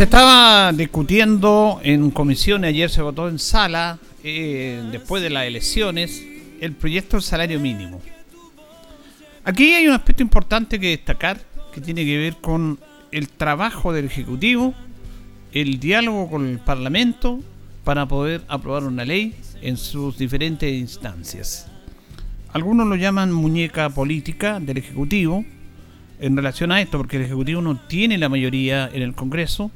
Se estaba discutiendo en comisión, ayer se votó en sala, eh, después de las elecciones, el proyecto del salario mínimo. Aquí hay un aspecto importante que destacar, que tiene que ver con el trabajo del Ejecutivo, el diálogo con el Parlamento, para poder aprobar una ley en sus diferentes instancias. Algunos lo llaman muñeca política del Ejecutivo en relación a esto, porque el Ejecutivo no tiene la mayoría en el Congreso,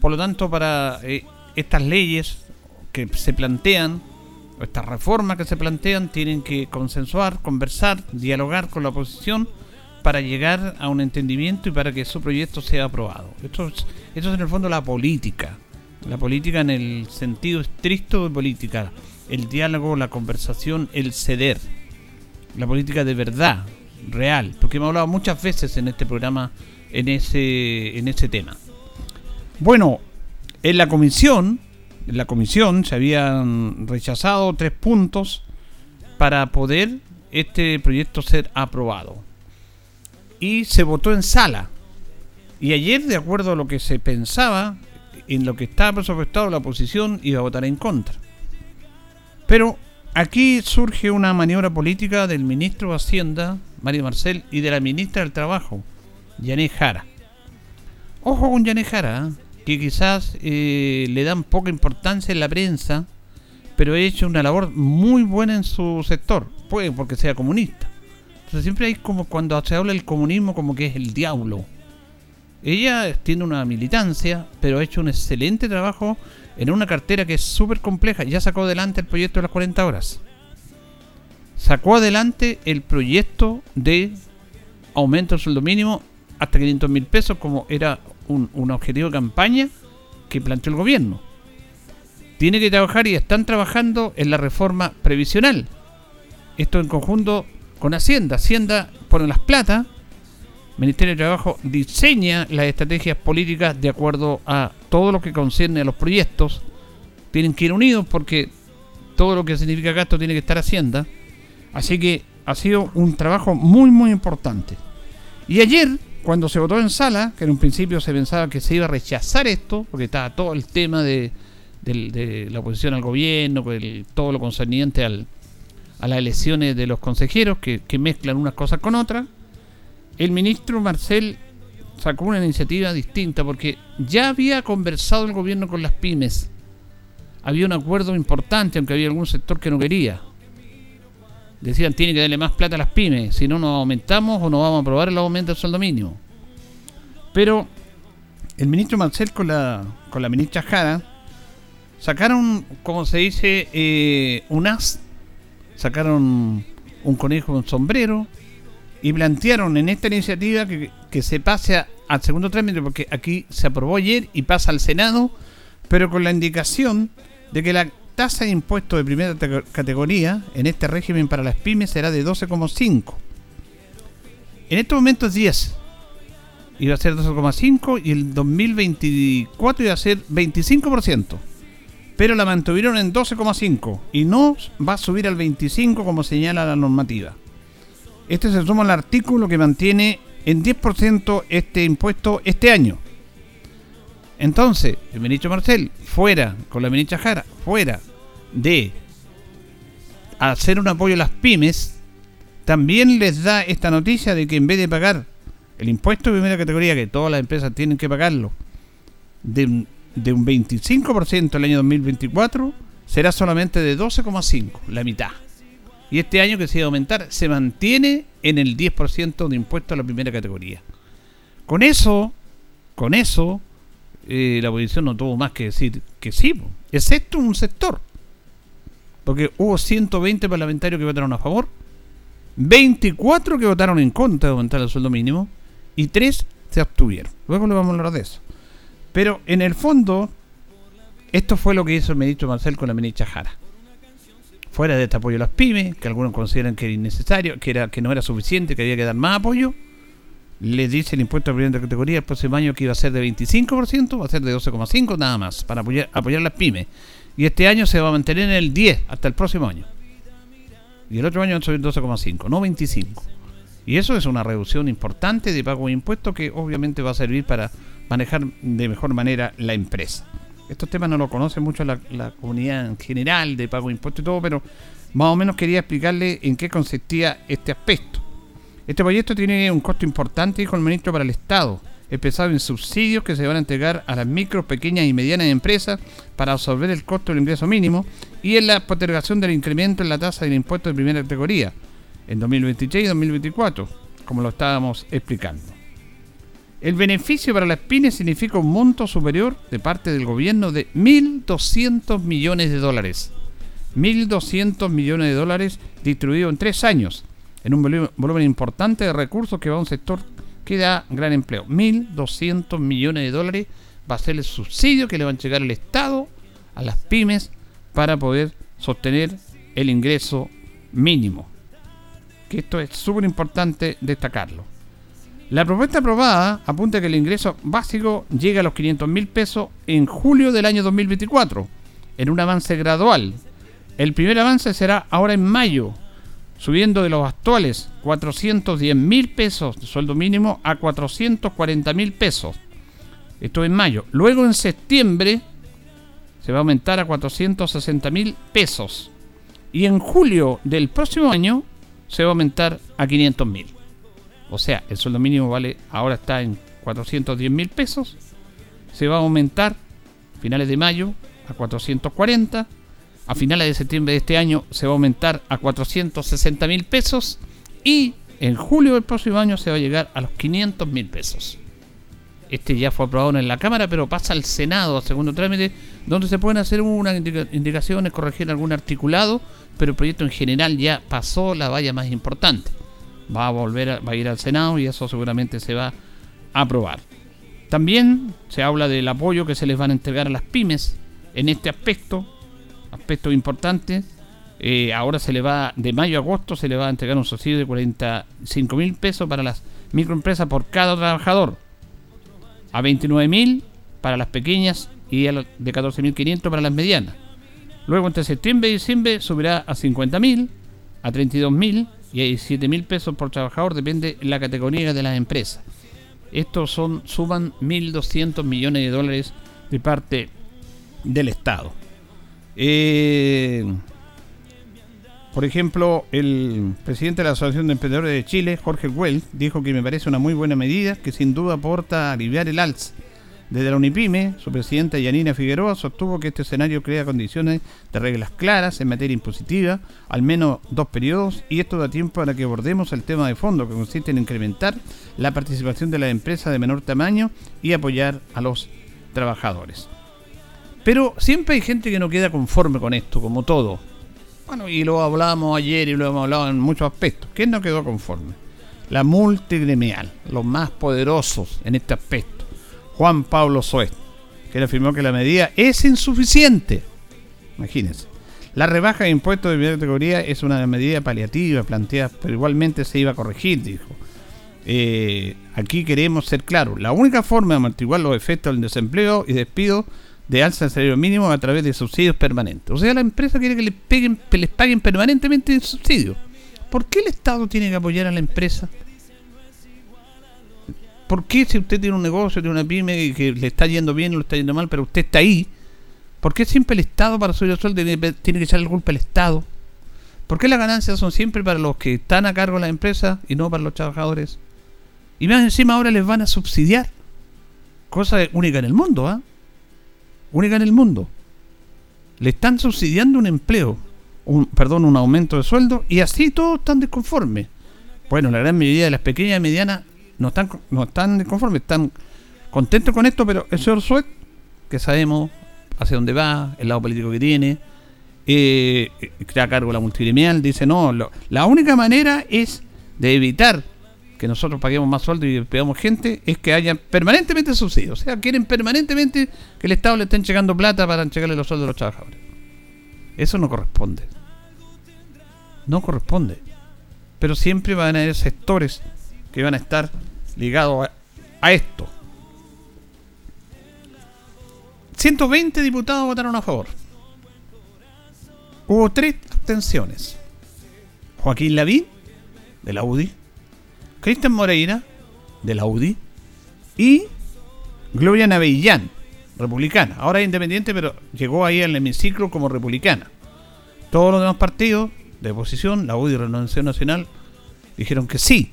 por lo tanto, para eh, estas leyes que se plantean, o estas reformas que se plantean, tienen que consensuar, conversar, dialogar con la oposición para llegar a un entendimiento y para que su proyecto sea aprobado. Esto es, esto es en el fondo la política, la política en el sentido estricto de política, el diálogo, la conversación, el ceder, la política de verdad, real, porque hemos hablado muchas veces en este programa en ese, en ese tema. Bueno, en la comisión, en la comisión se habían rechazado tres puntos para poder este proyecto ser aprobado. Y se votó en sala. Y ayer, de acuerdo a lo que se pensaba, en lo que estaba presupuestado, la oposición iba a votar en contra. Pero aquí surge una maniobra política del ministro de Hacienda, Mario Marcel, y de la ministra del Trabajo, Yané Jara. Ojo con Yané Jara, ¿eh? Que quizás eh, le dan poca importancia en la prensa, pero ha hecho una labor muy buena en su sector, puede porque sea comunista. Entonces siempre hay como cuando se habla del comunismo como que es el diablo. Ella tiene una militancia, pero ha hecho un excelente trabajo en una cartera que es súper compleja. Ya sacó adelante el proyecto de las 40 horas. Sacó adelante el proyecto de aumento del sueldo mínimo hasta 500 mil pesos, como era un, objetivo de campaña que planteó el gobierno. Tiene que trabajar y están trabajando en la reforma previsional. Esto en conjunto con Hacienda. Hacienda pone las plata. Ministerio de Trabajo diseña las estrategias políticas de acuerdo a todo lo que concierne a los proyectos. Tienen que ir unidos porque todo lo que significa gasto tiene que estar Hacienda. Así que ha sido un trabajo muy muy importante. Y ayer cuando se votó en sala, que en un principio se pensaba que se iba a rechazar esto, porque estaba todo el tema de, la oposición al gobierno, todo lo concerniente a las elecciones de los consejeros, que, mezclan unas cosas con otras, el ministro Marcel sacó una iniciativa distinta, porque ya había conversado el gobierno con las pymes. Había un acuerdo importante, aunque había algún sector que no quería. Decían, tiene que darle más plata a las pymes, si no nos aumentamos o no vamos a aprobar el aumento del sueldo mínimo. Pero el ministro Marcel con la, con la ministra Jara sacaron, como se dice, eh, un as, sacaron un conejo con sombrero y plantearon en esta iniciativa que, que se pase al segundo trámite, porque aquí se aprobó ayer y pasa al Senado, pero con la indicación de que la tasa de impuesto de primera categoría en este régimen para las pymes será de 12,5. En estos momentos 10. iba a ser 12,5 y el 2024 iba a ser 25%. Pero la mantuvieron en 12,5 y no va a subir al 25 como señala la normativa. Este se suma al artículo que mantiene en 10% este impuesto este año. Entonces, el ministro Marcel, fuera, con la ministra Jara, fuera de hacer un apoyo a las pymes, también les da esta noticia de que en vez de pagar el impuesto de primera categoría, que todas las empresas tienen que pagarlo, de, de un 25% el año 2024, será solamente de 12,5%, la mitad. Y este año que se va a aumentar, se mantiene en el 10% de impuesto a la primera categoría. Con eso, con eso, eh, la oposición no tuvo más que decir que sí, excepto un sector. Porque hubo 120 parlamentarios que votaron a favor, 24 que votaron en contra de aumentar el sueldo mínimo y 3 se abstuvieron. Luego le vamos a hablar de eso. Pero en el fondo, esto fue lo que hizo el ministro Marcel con la ministra Jara. Fuera de este apoyo a las pymes, que algunos consideran que era innecesario, que, era, que no era suficiente, que había que dar más apoyo, le dice el impuesto a primera categoría el próximo año que iba a ser de 25%, va a ser de 12,5% nada más, para apoyar, apoyar las pymes. Y este año se va a mantener en el 10 hasta el próximo año. Y el otro año va a subir 12,5, no 25. Y eso es una reducción importante de pago de impuestos que obviamente va a servir para manejar de mejor manera la empresa. Estos temas no lo conoce mucho la, la comunidad en general de pago de impuestos y todo, pero más o menos quería explicarle en qué consistía este aspecto. Este proyecto tiene un costo importante, dijo el ministro, para el Estado, empezado en subsidios que se van a entregar a las micro, pequeñas y medianas empresas para absorber el costo del ingreso mínimo y en la postergación del incremento en la tasa del impuesto de primera categoría en 2023 y 2024, como lo estábamos explicando. El beneficio para las pymes significa un monto superior de parte del gobierno de 1.200 millones de dólares. 1.200 millones de dólares distribuidos en tres años en un volumen importante de recursos que va a un sector que da gran empleo. 1.200 millones de dólares va a ser el subsidio que le va a llegar al Estado, a las pymes, para poder sostener el ingreso mínimo. Que esto es súper importante destacarlo. La propuesta aprobada apunta que el ingreso básico llega a los 500 mil pesos en julio del año 2024, en un avance gradual. El primer avance será ahora en mayo, subiendo de los actuales 410 mil pesos de sueldo mínimo a 440 mil pesos. Esto en mayo. Luego en septiembre se va a aumentar a 460 mil pesos. Y en julio del próximo año se va a aumentar a 500 mil. O sea, el sueldo mínimo vale ahora está en 410 mil pesos. Se va a aumentar a finales de mayo a 440 a finales de septiembre de este año se va a aumentar a 460 mil pesos y en julio del próximo año se va a llegar a los 500 mil pesos. Este ya fue aprobado en la Cámara, pero pasa al Senado a segundo trámite, donde se pueden hacer unas indicaciones, corregir algún articulado, pero el proyecto en general ya pasó la valla más importante. Va a volver, a, va a ir al Senado y eso seguramente se va a aprobar. También se habla del apoyo que se les van a entregar a las pymes en este aspecto, aspecto importante. Eh, ahora se le va, de mayo a agosto, se le va a entregar un subsidio de 45 mil pesos para las microempresas por cada trabajador. A 29 mil para las pequeñas y de 14.500 para las medianas. Luego entre septiembre y diciembre subirá a 50 mil, a 32 mil y a 17 mil pesos por trabajador, depende la categoría de las empresas. Estos son, suman 1.200 millones de dólares de parte del Estado. Eh, por ejemplo, el presidente de la Asociación de Emprendedores de Chile, Jorge Well, dijo que me parece una muy buena medida que sin duda aporta a aliviar el alza. Desde la Unipime, su presidenta Yanina Figueroa sostuvo que este escenario crea condiciones de reglas claras en materia impositiva, al menos dos periodos, y esto da tiempo para que abordemos el tema de fondo, que consiste en incrementar la participación de las empresas de menor tamaño y apoyar a los trabajadores. Pero siempre hay gente que no queda conforme con esto, como todo. Bueno, y lo hablamos ayer y lo hemos hablado en muchos aspectos. ¿Quién no quedó conforme? La multigremial, los más poderosos en este aspecto. Juan Pablo Soest, que afirmó que la medida es insuficiente. Imagínense. La rebaja de impuestos de primera categoría es una medida paliativa planteada, pero igualmente se iba a corregir, dijo. eh, aquí queremos ser claros. La única forma de amortiguar los efectos del desempleo y despido de alza del salario mínimo a través de subsidios permanentes. O sea, la empresa quiere que les, peguen, que les paguen permanentemente subsidios. ¿Por qué el Estado tiene que apoyar a la empresa? ¿Por qué si usted tiene un negocio, tiene una pyme que le está yendo bien o le está yendo mal, pero usted está ahí? ¿Por qué siempre el Estado para subir el sueldo tiene que echarle el golpe al Estado? ¿Por qué las ganancias son siempre para los que están a cargo de la empresa y no para los trabajadores? Y más encima ahora les van a subsidiar. Cosa única en el mundo, ¿ah? Única en el mundo. Le están subsidiando un empleo, un, perdón, un aumento de sueldo y así todos están desconformes. Bueno, la gran mayoría de las pequeñas y medianas no están, no están desconformes, están contentos con esto, pero el señor Suet, que sabemos hacia dónde va, el lado político que tiene, eh, crea cargo la multigremial, dice no, la única manera es de evitar que nosotros paguemos más sueldo y pegamos gente es que haya permanentemente subsidios. O sea, quieren permanentemente que el Estado le esté llegando plata para entregarle los sueldos a los trabajadores. Eso no corresponde. No corresponde. Pero siempre van a haber sectores que van a estar ligados a, a esto. 120 diputados votaron a favor. Hubo tres abstenciones. Joaquín Lavín, de la UDI, Cristian Moreira, de la UDI, y Gloria Navellán, republicana. Ahora es independiente, pero llegó ahí al hemiciclo como republicana. Todos los demás partidos de oposición, la UDI y Renovación Nacional, dijeron que sí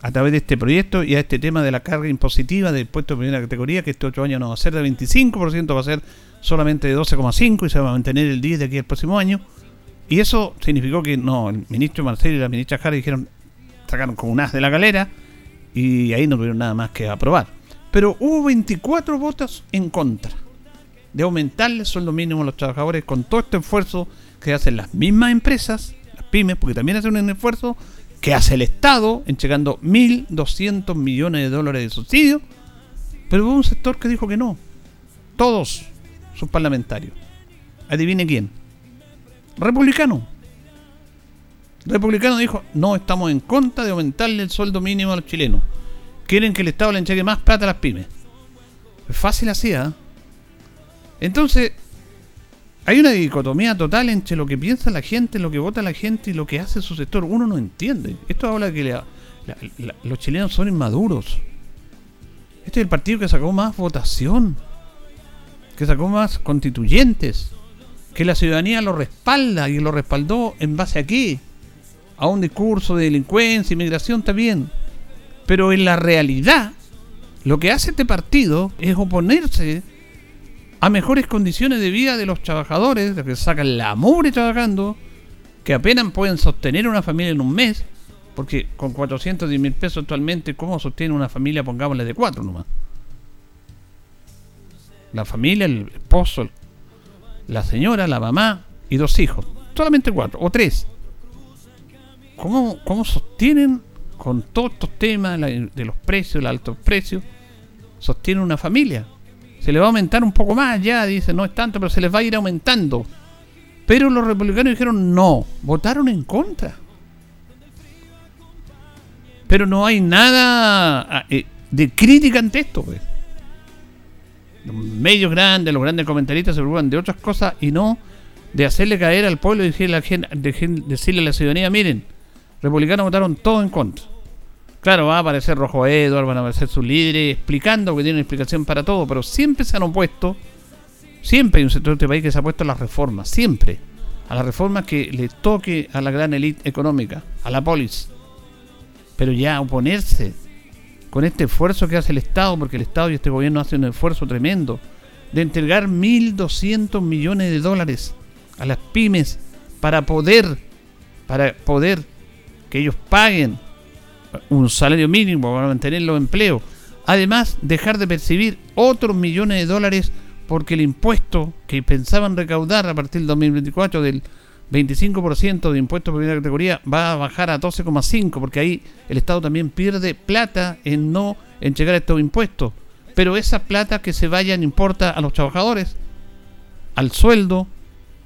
a través de este proyecto y a este tema de la carga impositiva del puesto de primera categoría, que este otro año no va a ser de 25%, va a ser solamente de 12,5% y se va a mantener el 10% de aquí al próximo año. Y eso significó que no, el ministro Marcelo y la ministra Jara dijeron sacaron como un as de la galera y ahí no tuvieron nada más que aprobar. Pero hubo 24 votos en contra de aumentarle el sueldo mínimo a los trabajadores con todo este esfuerzo que hacen las mismas empresas, las pymes, porque también hacen un esfuerzo que hace el Estado, entregando 1.200 millones de dólares de subsidio, pero hubo un sector que dijo que no. Todos sus parlamentarios. Adivine quién. Republicano. Republicano dijo, no estamos en contra de aumentarle el sueldo mínimo a los chilenos. Quieren que el Estado le entregue más plata a las pymes. Es fácil así, ¿ah? Entonces, hay una dicotomía total entre lo que piensa la gente, lo que vota la gente y lo que hace su sector. Uno no entiende. Esto habla de que los chilenos son inmaduros. Este es el partido que sacó más votación, que sacó más constituyentes, que la ciudadanía lo respalda y lo respaldó en base a qué? A un discurso de delincuencia, inmigración, también. Pero en la realidad, lo que hace este partido es oponerse a mejores condiciones de vida de los trabajadores, de que sacan la mugre trabajando, que apenas pueden sostener una familia en un mes, porque con 410 mil pesos actualmente, ¿cómo sostiene una familia? Pongámosle de cuatro nomás. La familia, el esposo, la señora, la mamá y dos hijos. Solamente cuatro, o tres. ¿Cómo, cómo sostienen con todos estos temas de los precios, el altos precios, sostienen una familia? Se le va a aumentar un poco más, ya dice, no es tanto, pero se les va a ir aumentando. Pero los republicanos dijeron no, votaron en contra. Pero no hay nada ah, eh, de crítica ante esto. Pues. Los medios grandes, los grandes comentaristas se preocupan de otras cosas y no de hacerle caer al pueblo y decirle a la, gente, decirle a la ciudadanía, miren, republicanos votaron todo en contra. Claro, va a aparecer Rojo Edward, van a aparecer sus líderes explicando que tienen explicación para todo, pero siempre se han opuesto, siempre hay un sector de este país que se ha opuesto a las reformas, siempre, a las reformas que le toque a la gran élite económica, a la polis. Pero ya oponerse con este esfuerzo que hace el Estado, porque el Estado y este gobierno hacen un esfuerzo tremendo, de entregar 1.200 millones de dólares a las pymes para poder, para poder que ellos paguen un salario mínimo para mantener los empleos. Además, dejar de percibir otros millones de dólares porque el impuesto que pensaban recaudar a partir del 2024 del 25% de impuestos por primera categoría va a bajar a 12,5% porque ahí el Estado también pierde plata en no entregar estos impuestos. Pero esa plata que se vayan importa a los trabajadores, al sueldo,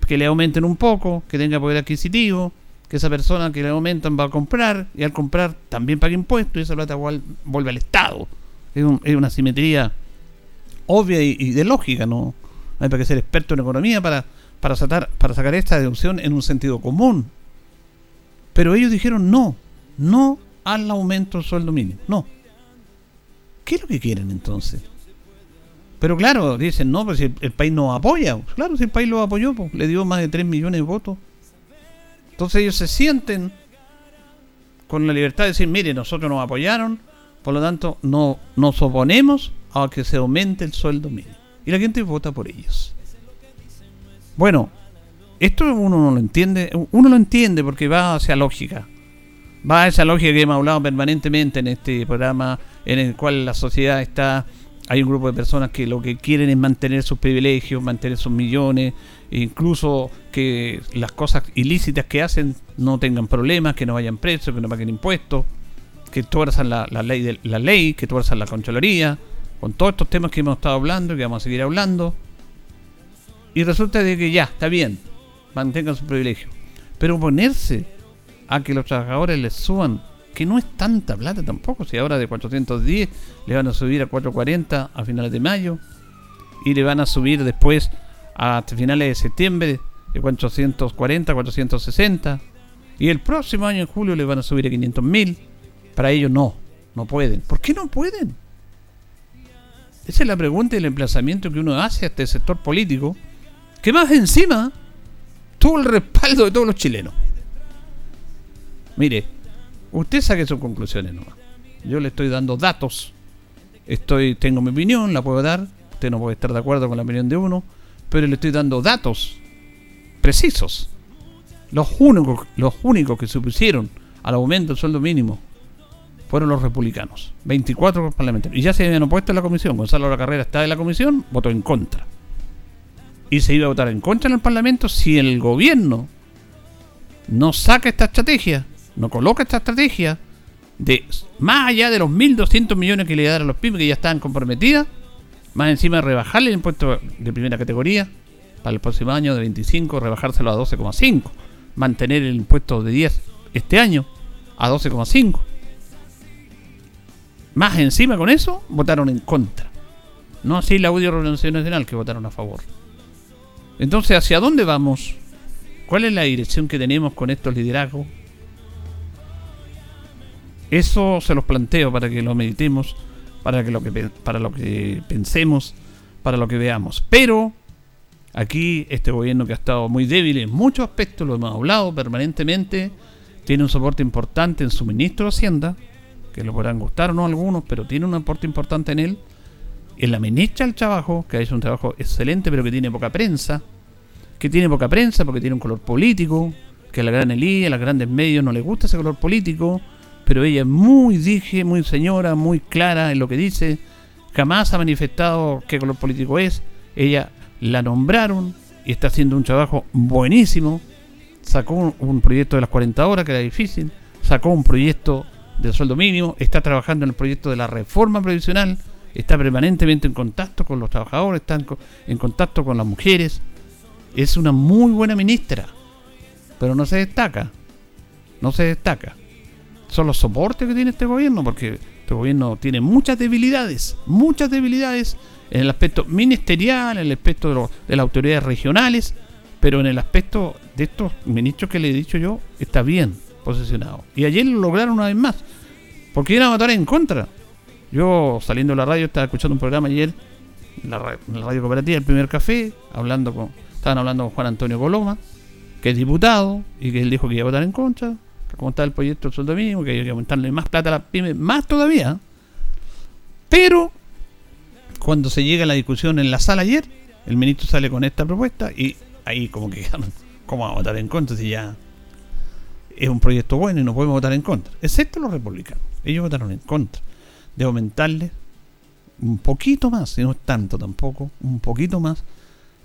que le aumenten un poco, que tenga poder adquisitivo, que esa persona que le aumentan va a comprar y al comprar también paga impuestos y esa plata vuelve al Estado. Es, una simetría obvia y, de lógica, ¿no? hay para que ser experto en economía para, para, sacar, para sacar esta deducción en un sentido común. Pero ellos dijeron no, no al aumento del sueldo mínimo, no. ¿Qué es lo que quieren entonces? Pero claro, dicen, no, pues si el, país no apoya. Claro, si el país lo apoyó, pues, le dio más de 3 millones de votos. Entonces ellos se sienten con la libertad de decir, mire, nosotros nos apoyaron, por lo tanto no nos oponemos a que se aumente el sueldo mínimo. Y la gente vota por ellos. Bueno, esto uno no lo entiende, uno lo entiende porque va hacia lógica. Va a esa lógica que hemos hablado permanentemente en este programa, en el cual la sociedad está hay un grupo de personas que lo que quieren es mantener sus privilegios, mantener sus millones, incluso que las cosas ilícitas que hacen no tengan problemas, que no vayan presos, que no paguen impuestos, que tuerzan la, ley, que tuerzan la controloría, con todos estos temas que hemos estado hablando y que vamos a seguir hablando. Y resulta de que ya, está bien, mantengan su privilegio. Pero ponerse a que los trabajadores les suban que no es tanta plata tampoco, si ahora de 410 le van a subir a 440 a finales de mayo y le van a subir después a finales de septiembre de 440 a 460 y el próximo año en julio le van a subir a 500 mil. Para ellos no, no pueden. ¿Por qué no pueden? Esa es la pregunta y el emplazamiento que uno hace a este sector político, que más encima tuvo el respaldo de todos los chilenos. Mire, Usted saque sus conclusiones nomás. Yo le estoy dando datos. Estoy, tengo mi opinión, la puedo dar. Usted no puede estar de acuerdo con la opinión de uno, pero le estoy dando datos precisos. Los únicos, los únicos que se opusieron al aumento del sueldo mínimo fueron los republicanos. 24 parlamentarios. Y ya se habían opuesto en la comisión. Gonzalo La Carrera está en la comisión, votó en contra. Y se iba a votar en contra en el Parlamento si el gobierno no saca esta estrategia no coloca esta estrategia de más allá de los 1.200 millones que le dar a los pymes que ya están comprometidas, más encima rebajarle el impuesto de primera categoría para el próximo año de 25, rebajárselo a 12,5, mantener el impuesto de 10 este año a 12,5. Más encima con eso, votaron en contra. No así la Audio Revolución Nacional que votaron a favor. Entonces, ¿hacia dónde vamos? ¿Cuál es la dirección que tenemos con estos liderazgos? Eso se los planteo para que lo meditemos, para, que lo, que, para lo que pensemos, para lo que veamos. Pero aquí este gobierno que ha estado muy débil en muchos aspectos, lo hemos hablado permanentemente, tiene un soporte importante en su ministro de Hacienda, que lo podrán gustar o no algunos, pero tiene un aporte importante en él. En la ministra del Trabajo, que ha hecho un trabajo excelente, pero que tiene poca prensa, que tiene poca prensa porque tiene un color político, que a la gran Elí, a los grandes medios no les gusta ese color político, pero ella es muy dije, muy señora, muy clara en lo que dice, jamás ha manifestado qué color político es, ella la nombraron y está haciendo un trabajo buenísimo, sacó un, proyecto de las 40 horas que era difícil, sacó un proyecto del sueldo mínimo, está trabajando en el proyecto de la reforma previsional, está permanentemente en contacto con los trabajadores, está en contacto con las mujeres, es una muy buena ministra, pero no se destaca, no se destaca son los soportes que tiene este gobierno, porque este gobierno tiene muchas debilidades, muchas debilidades en el aspecto ministerial, en el aspecto de, las autoridades regionales, pero en el aspecto de estos ministros que le he dicho yo, está bien posicionado. Y ayer lo lograron una vez más, porque iban a votar en contra. Yo saliendo de la radio estaba escuchando un programa ayer, en la, radio, cooperativa, el primer café, hablando con, estaban hablando con Juan Antonio Coloma, que es diputado, y que él dijo que iba a votar en contra como está el proyecto del sueldo mínimo, que hay que aumentarle más plata a las pymes, más todavía. Pero cuando se llega a la discusión en la sala ayer, el ministro sale con esta propuesta y ahí como que ¿cómo vamos a votar en contra si ya es un proyecto bueno y no podemos votar en contra? Excepto los republicanos. Ellos votaron en contra de aumentarle un poquito más, y no es tanto tampoco, un poquito más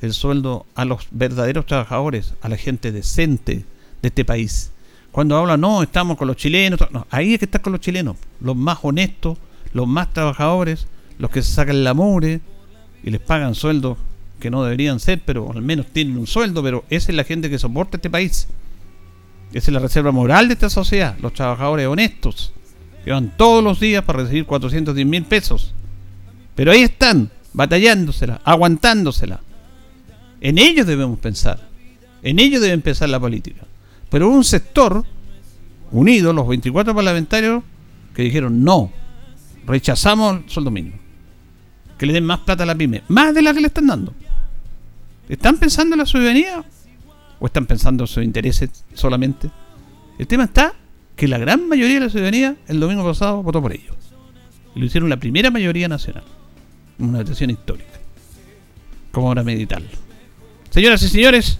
el sueldo a los verdaderos trabajadores, a la gente decente de este país cuando habla, no, estamos con los chilenos, no, ahí es que estás con los chilenos, los más honestos, los más trabajadores, los que se sacan la mugre y les pagan sueldos que no deberían ser, pero al menos tienen un sueldo, pero esa es la gente que soporta este país. Esa es la reserva moral de esta sociedad, los trabajadores honestos, que van todos los días para recibir 410 mil pesos. Pero ahí están, batallándosela, aguantándosela. En ellos debemos pensar. En ellos debe empezar la política. Pero un sector unido, los 24 parlamentarios, que dijeron no, rechazamos el sueldo mínimo. Que le den más plata a la pyme, más de la que le están dando. ¿Están pensando en la ciudadanía o están pensando en sus intereses solamente? El tema está que la gran mayoría de la ciudadanía el domingo pasado votó por ellos. Y lo hicieron la primera mayoría nacional. Una votación histórica. ¿Cómo ahora meditarlo? Señoras y señores,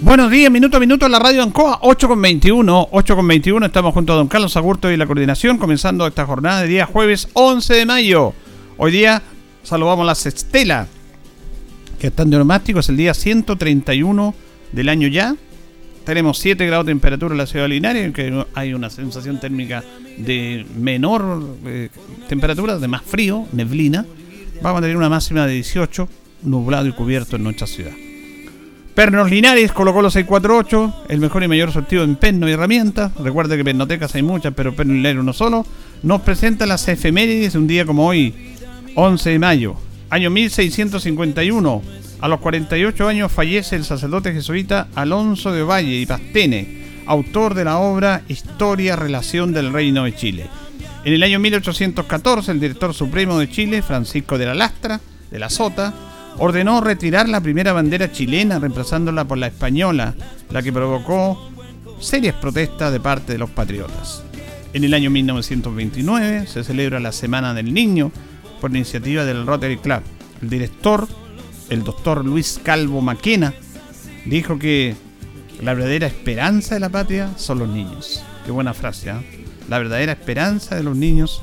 Buenos días, minuto a minuto en la radio Ancoa, 8 con 21. 8 con 21, estamos junto a don Carlos Agurto y la coordinación, comenzando esta jornada de día jueves 11 de mayo. Hoy día saludamos a la Sextela, que están de neumático, es el día 131 del año ya. Tenemos 7 grados de temperatura en la ciudad de Linares, que hay una sensación térmica de menor eh, temperatura, de más frío, neblina. Vamos a tener una máxima de 18, nublado y cubierto en nuestra ciudad. Pernos Linares colocó los 648, el mejor y mayor sortido en perno y herramientas. Recuerde que pernotecas hay muchas, pero perno Linares uno solo. Nos presenta las efemérides un día como hoy, 11 de mayo, año 1651. A los 48 años fallece el sacerdote jesuita Alonso de Valle y Pastene, autor de la obra Historia Relación del Reino de Chile. En el año 1814, el director supremo de Chile, Francisco de la Lastra, de la Sota, ordenó retirar la primera bandera chilena reemplazándola por la española, la que provocó serias protestas de parte de los patriotas. En el año 1929 se celebra la Semana del Niño por iniciativa del Rotary Club. El director, el doctor Luis Calvo Maquena, dijo que la verdadera esperanza de la patria son los niños. Qué buena frase, ¿eh? La verdadera esperanza de los niños,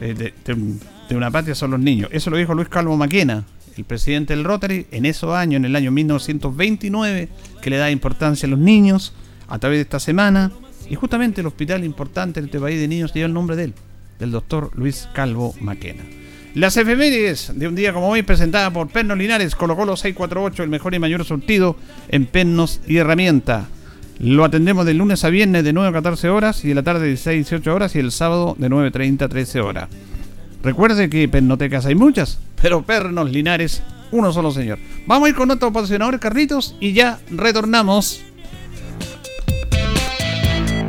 eh, de, de, de una patria son los niños. Eso lo dijo Luis Calvo Maquena, el presidente del Rotary, en esos años, en el año 1929, que le da importancia a los niños a través de esta semana. Y justamente el hospital importante en este país de niños lleva el nombre de él, del doctor Luis Calvo Maquena. Las efemérides de un día como hoy, presentada por Pernos Linares, colocó los 648, el mejor y mayor surtido en pernos y herramienta. Lo atendemos de lunes a viernes de 9 a 14 horas y de la tarde de 16 a 18 horas y el sábado de 9.30 a 13 horas. Recuerde que pernotecas hay muchas, pero pernos linares, uno solo señor. Vamos a ir con otro patrocinador, Carritos, y ya retornamos.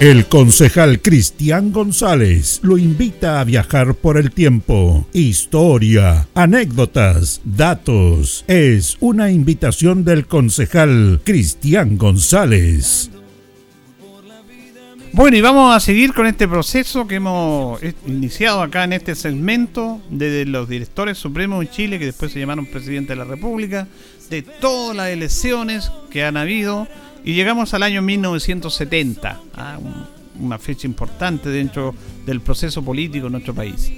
El concejal Cristian González lo invita a viajar por el tiempo. Historia, anécdotas, datos. Es una invitación del concejal Cristian González. Bueno, y vamos a seguir con este proceso que hemos iniciado acá en este segmento de los directores supremos de Chile, que después se llamaron presidente de la República, de todas las elecciones que han habido y llegamos al año 1970, ¿ah? una fecha importante dentro del proceso político en nuestro país.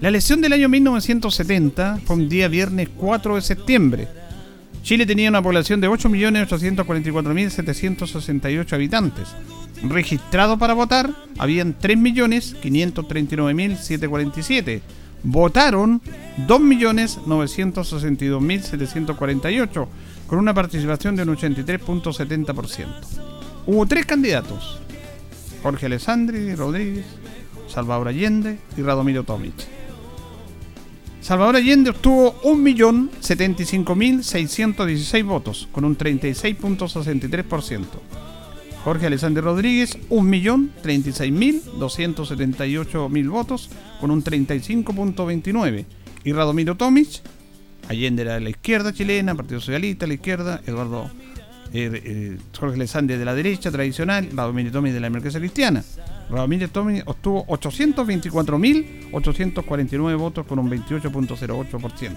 La elección del año 1970 fue un día viernes 4 de septiembre. Chile tenía una población de 8.844.768 habitantes. Registrado para votar, habían 3.539.747. Votaron 2.962.748 con una participación de un 83.70%. Hubo tres candidatos, Jorge Alessandri Rodríguez, Salvador Allende y Radomiro Tomic. Salvador Allende obtuvo 1.075.616 votos, con un 36.63%. Jorge Alessandri Rodríguez, 1.036.278.000 votos, con un 35.29%. Y Radomiro Tomic, Allende era de la izquierda chilena, Partido Socialista, la izquierda, Eduardo eh, eh, Jorge Alessandri de la derecha tradicional, Radomiro Tomi de la democracia cristiana. Radomiro Tomi obtuvo 824.849 votos con un 28.08%.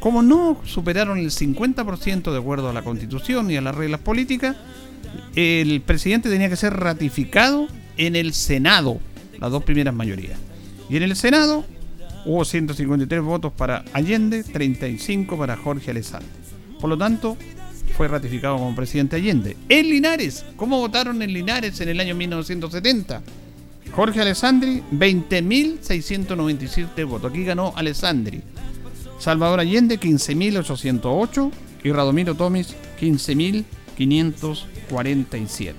Como no superaron el 50% de acuerdo a la constitución y a las reglas políticas, el presidente tenía que ser ratificado en el Senado, las dos primeras mayorías. Y en el Senado Hubo 153 votos para Allende, 35 para Jorge Alessandri. Por lo tanto, fue ratificado como presidente Allende. En Linares, ¿cómo votaron en Linares en el año 1970? Jorge Alessandri, 20.697 votos. Aquí ganó Alessandri. Salvador Allende, 15.808. Y Radomiro Tomis, 15.547.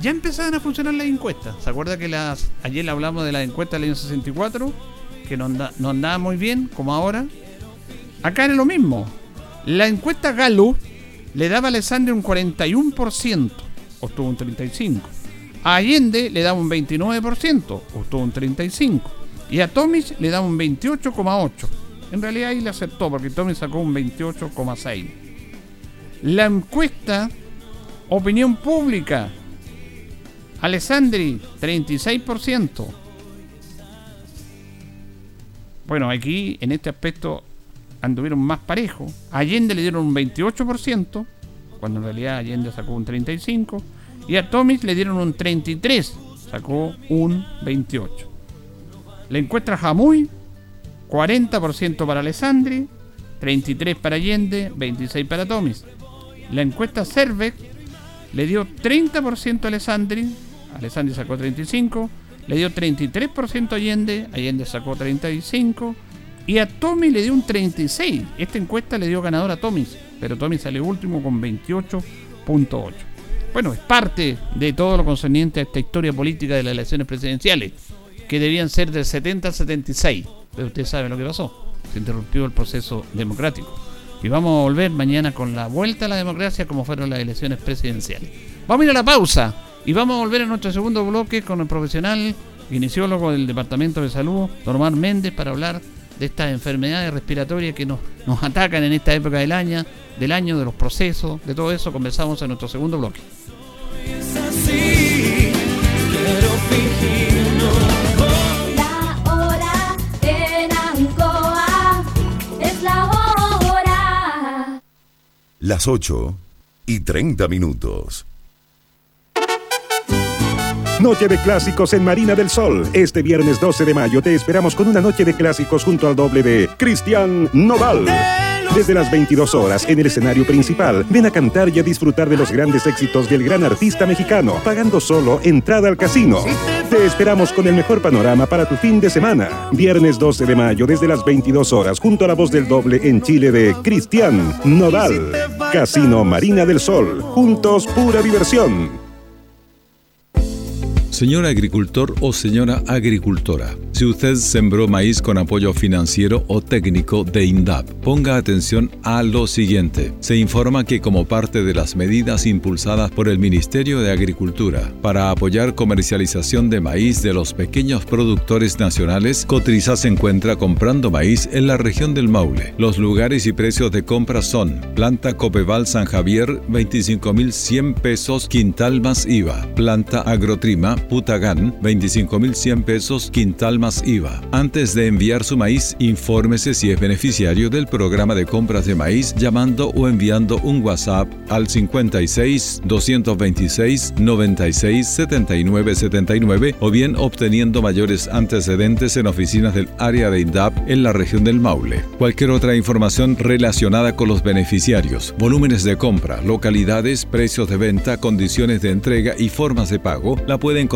Ya empezaban a funcionar las encuestas. ¿Se acuerda que las, ayer hablamos de la encuesta del año 64? Que no, andaba muy bien, como ahora. Acá era lo mismo. La encuesta Gallup le daba a Alessandro un 41%, obtuvo un 35%. A Allende le daba un 29%, obtuvo un 35%. Y a Tomis le daba un 28,8%. En realidad ahí le aceptó porque Tomis sacó un 28,6%. La encuesta Opinión Pública. Alessandri, 36%. Bueno, aquí en este aspecto anduvieron más parejos. Allende le dieron un 28%, cuando en realidad Allende sacó un 35%, y a Tomis le dieron un 33%, sacó un 28%. La encuesta Jamuy, 40% para Alessandri, 33% para Allende, 26% para Tomis. La encuesta Cervec le dio 30% a Alessandri, Alessandri sacó 35%, le dio 33% a Allende, Allende sacó 35%, y a Tommy le dio un 36%. Esta encuesta le dio ganador a Tommy, pero Tommy salió último con 28.8%. Bueno, es parte de todo lo concerniente a esta historia política de las elecciones presidenciales, que debían ser del 70 al 76, pero usted sabe lo que pasó, se interrumpió el proceso democrático. Y vamos a volver mañana con la vuelta a la democracia como fueron las elecciones presidenciales. Vamos a ir a la pausa. Y vamos a volver a nuestro segundo bloque con el profesional kinesiólogo del Departamento de Salud, don Omar Méndez, para hablar de estas enfermedades respiratorias que nos, nos atacan en esta época del año, del año, de los procesos, de todo eso conversamos en nuestro segundo bloque. Es así, quiero fingir no. La hora en Ancoa es la hora. Las 8 y 30 minutos. Noche de clásicos en Marina del Sol. Este viernes 12 de mayo te esperamos con una noche de clásicos junto al doble de Cristian Noval. Desde las 22 horas en el escenario principal, ven a cantar y a disfrutar de los grandes éxitos del gran artista mexicano, pagando solo entrada al casino. Te esperamos con el mejor panorama para tu fin de semana. Viernes 12 de mayo desde las 22 horas junto a la voz del doble en Chile de Cristian Nodal. Casino Marina del Sol. Juntos pura diversión. Señor agricultor o señora agricultora, si usted sembró maíz con apoyo financiero o técnico de INDAP, ponga atención a lo siguiente. Se informa que como parte de las medidas impulsadas por el Ministerio de Agricultura para apoyar comercialización de maíz de los pequeños productores nacionales, Cotriza se encuentra comprando maíz en la región del Maule. Los lugares y precios de compra son planta Copeval San Javier 25.100 pesos quintal más IVA, planta Agrotrima Putagán 25.100 pesos quintal más IVA. Antes de enviar su maíz, infórmese si es beneficiario del programa de compras de maíz llamando o enviando un WhatsApp al 56 226 96 79 79 o bien obteniendo mayores antecedentes en oficinas del área de INDAP en la región del Maule. Cualquier otra información relacionada con los beneficiarios, volúmenes de compra, localidades, precios de venta, condiciones de entrega y formas de pago la puede encontrar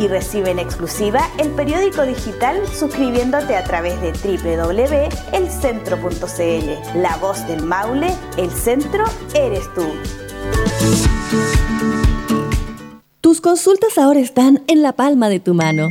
y recibe en exclusiva el periódico digital suscribiéndote a través de www.elcentro.cl. La voz del Maule, el centro eres tú. Tus consultas ahora están en la palma de tu mano.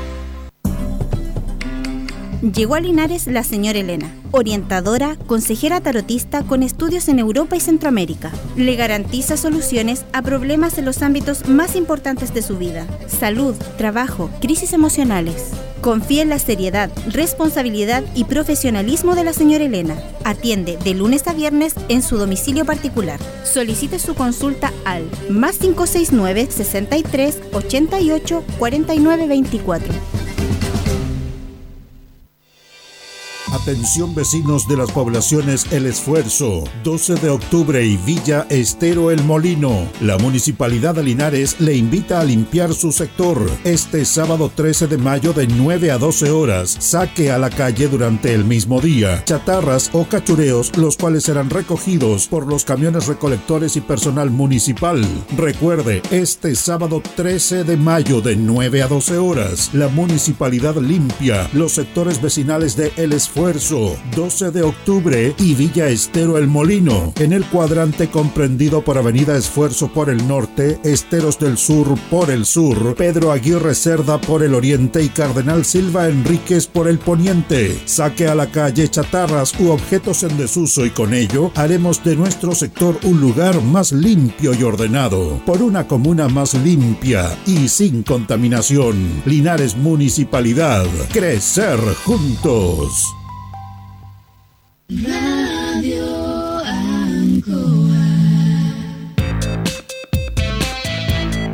Llegó a Linares la señora Elena, orientadora, consejera tarotista con estudios en Europa y Centroamérica. Le garantiza soluciones a problemas en los ámbitos más importantes de su vida, salud, trabajo, crisis emocionales. Confía en la seriedad, responsabilidad y profesionalismo de la señora Elena. Atiende de lunes a viernes en su domicilio particular. Solicite su consulta al más 569 63 88 49 24. Atención vecinos de las poblaciones El Esfuerzo, 12 de octubre y Villa Estero El Molino. La Municipalidad de Linares le invita a limpiar su sector. Este sábado 13 de mayo de 9 a 12 horas, saque a la calle durante el mismo día chatarras o cachureos, los cuales serán recogidos por los camiones recolectores y personal municipal. Recuerde, este sábado 13 de mayo de 9 a 12 horas, la Municipalidad limpia los sectores vecinales de El Esfuerzo, 12 de octubre y Villa Estero El Molino, en el cuadrante comprendido por Avenida Esfuerzo por el norte, Esteros del Sur por el sur, Pedro Aguirre Cerda por el oriente y Cardenal Silva Enríquez por el poniente. Saque a la calle chatarras u objetos en desuso y con ello haremos de nuestro sector un lugar más limpio y ordenado, por una comuna más limpia y sin contaminación. Linares Municipalidad, crecer juntos. Radio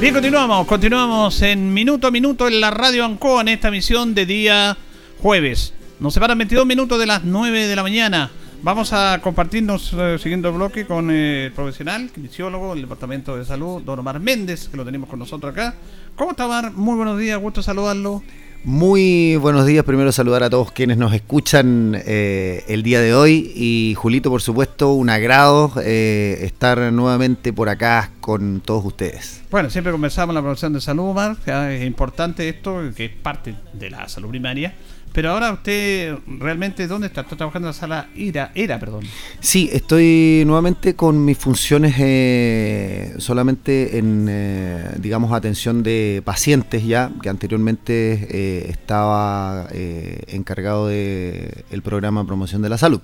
Bien, continuamos, continuamos en minuto a minuto en la radio Ancoa en esta misión de día jueves. Nos separan 22 minutos de las 9 de la mañana. Vamos a compartirnos eh, siguiendo el bloque con eh, el profesional, kinesiólogo del Departamento de Salud, don Omar Méndez, que lo tenemos con nosotros acá. ¿Cómo está, Omar? Muy buenos días, gusto saludarlo. Muy buenos días, primero saludar a todos quienes nos escuchan eh, el día de hoy y Julito, por supuesto, un agrado eh, estar nuevamente por acá con todos ustedes. Bueno, siempre conversamos en la profesión de salud, Omar, ya es importante esto, que es parte de la salud primaria. Pero ahora usted realmente, ¿dónde está? Está trabajando en la sala ERA, ERA perdón. Sí, estoy nuevamente con mis funciones eh, solamente en, eh, digamos, atención de pacientes ya, que anteriormente eh, estaba encargado del el programa de promoción de la salud.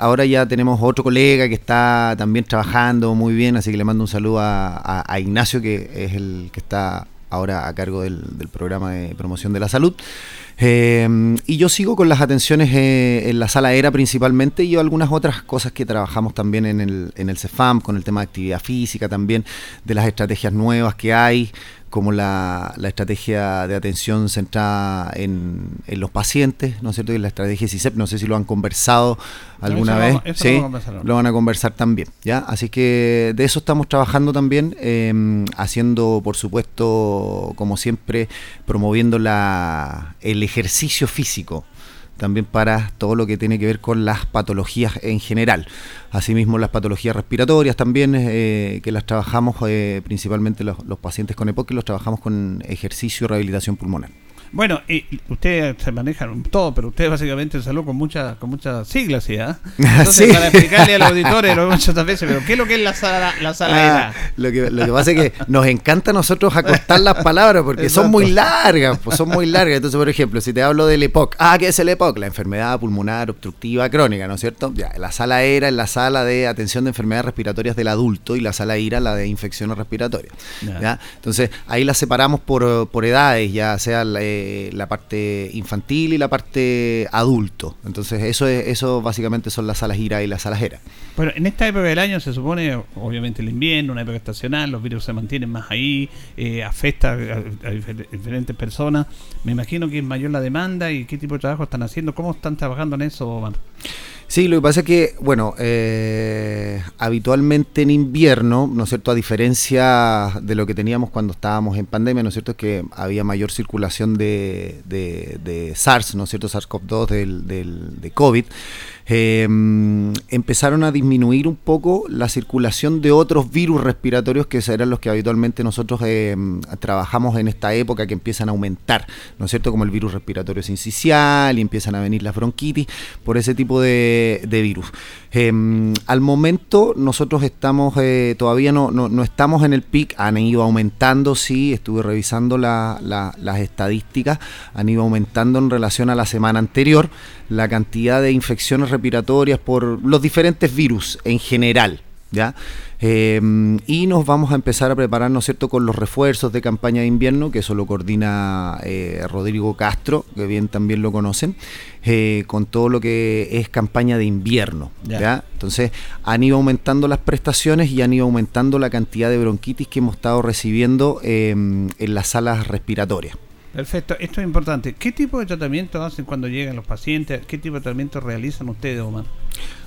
Ahora ya tenemos otro colega que está también trabajando muy bien, así que le mando un saludo a, Ignacio, que es el que está ahora a cargo del programa de promoción de la salud. Eh, y yo sigo con las atenciones eh, en la sala ERA principalmente y algunas otras cosas que trabajamos también en el, en el CEFAM, con el tema de actividad física también, de las estrategias nuevas que hay, como la, la estrategia de atención centrada en, en los pacientes, ¿no es cierto? Y la estrategia CISEP, no sé si lo han conversado alguna Eso lo vez. eso sí, lo lo van a conversar también, ¿ya? Así que de eso estamos trabajando también, eh, haciendo, por supuesto, como siempre, promoviendo la, el ejercicio físico también para todo lo que tiene que ver con las patologías en general. Asimismo, las patologías respiratorias también, eh, que las trabajamos eh, principalmente los, los pacientes con EPOC, que los trabajamos con ejercicio y rehabilitación pulmonar. Bueno, y ustedes se manejan todo, pero ustedes básicamente en salud con muchas con muchas siglas, ¿sí? ah? Entonces, Sí. para explicarle a los auditores, lo hemos hecho otras veces, pero ¿qué es lo que es la sala, la sala Ah, ERA? lo, que, lo que pasa es que nos encanta a nosotros acostar las palabras porque son muy largas, pues son muy largas. Entonces, por ejemplo, si te hablo del EPOC, ah, ¿qué es el EPOC? La enfermedad pulmonar obstructiva crónica, ¿no es cierto? Ya, la sala ERA es la sala de atención de enfermedades respiratorias del adulto y la sala IRA la de infecciones respiratorias. Ya. ¿ya? Entonces, ahí las separamos por, por edades, ya sea la, eh, la parte infantil y la parte adulto. Entonces, eso es eso básicamente son las salas IRA y las salas. Bueno, en esta época del año se supone, obviamente el invierno, una época estacional, los virus se mantienen más ahí, eh, afecta a, a difer- diferentes personas. Me imagino que es mayor la demanda y qué tipo de trabajo están haciendo, cómo están trabajando en eso, Omar? Sí, lo que pasa es que, bueno, eh, habitualmente en invierno, ¿no es cierto? A diferencia de lo que teníamos cuando estábamos en pandemia, ¿no es cierto? Es que había mayor circulación de, de- de SARS, ¿no es cierto? SARS-CoV-2 del, del- de COVID. Eh, empezaron a disminuir un poco la circulación de otros virus respiratorios que eran los que habitualmente nosotros eh, trabajamos en esta época que empiezan a aumentar, ¿no es cierto? Como el virus respiratorio sincicial y empiezan a venir las bronquitis por ese tipo de, de virus. Eh, al momento nosotros estamos, eh, todavía no, no, estamos en el pic, han ido aumentando, sí, estuve revisando la- la- las estadísticas, han ido aumentando en relación a la semana anterior la cantidad de infecciones respiratorias por los diferentes virus en general. ¿Ya? Eh, y nos vamos a empezar a preparar, ¿no es cierto?, con los refuerzos de campaña de invierno, que eso lo coordina eh, Rodrigo Castro, que bien también lo conocen, eh, con todo lo que es campaña de invierno. Ya. ¿ya? Entonces, han ido aumentando las prestaciones y han ido aumentando la cantidad de bronquitis que hemos estado recibiendo eh, en las salas respiratorias. Perfecto, esto es importante. ¿Qué tipo de tratamiento hacen cuando llegan los pacientes? ¿Qué tipo de tratamiento realizan ustedes, Omar?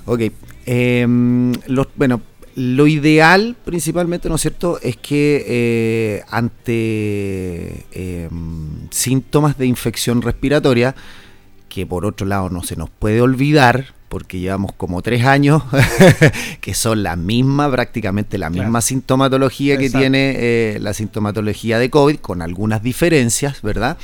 Ok, em, los, bueno, lo ideal principalmente, ¿no es cierto?, es que eh, ante em, síntomas de infección respiratoria, que por otro lado no se nos puede olvidar, porque llevamos como tres años, que son la misma, prácticamente la misma Claro. sintomatología que tiene eh, la sintomatología de COVID, con algunas diferencias, ¿verdad?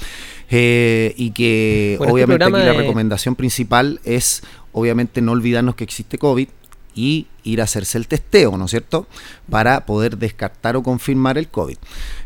Eh, y que Bueno, este obviamente aquí la recomendación principal es obviamente no olvidarnos que existe COVID y ir a hacerse el testeo, ¿no es cierto? Para poder descartar o confirmar el COVID.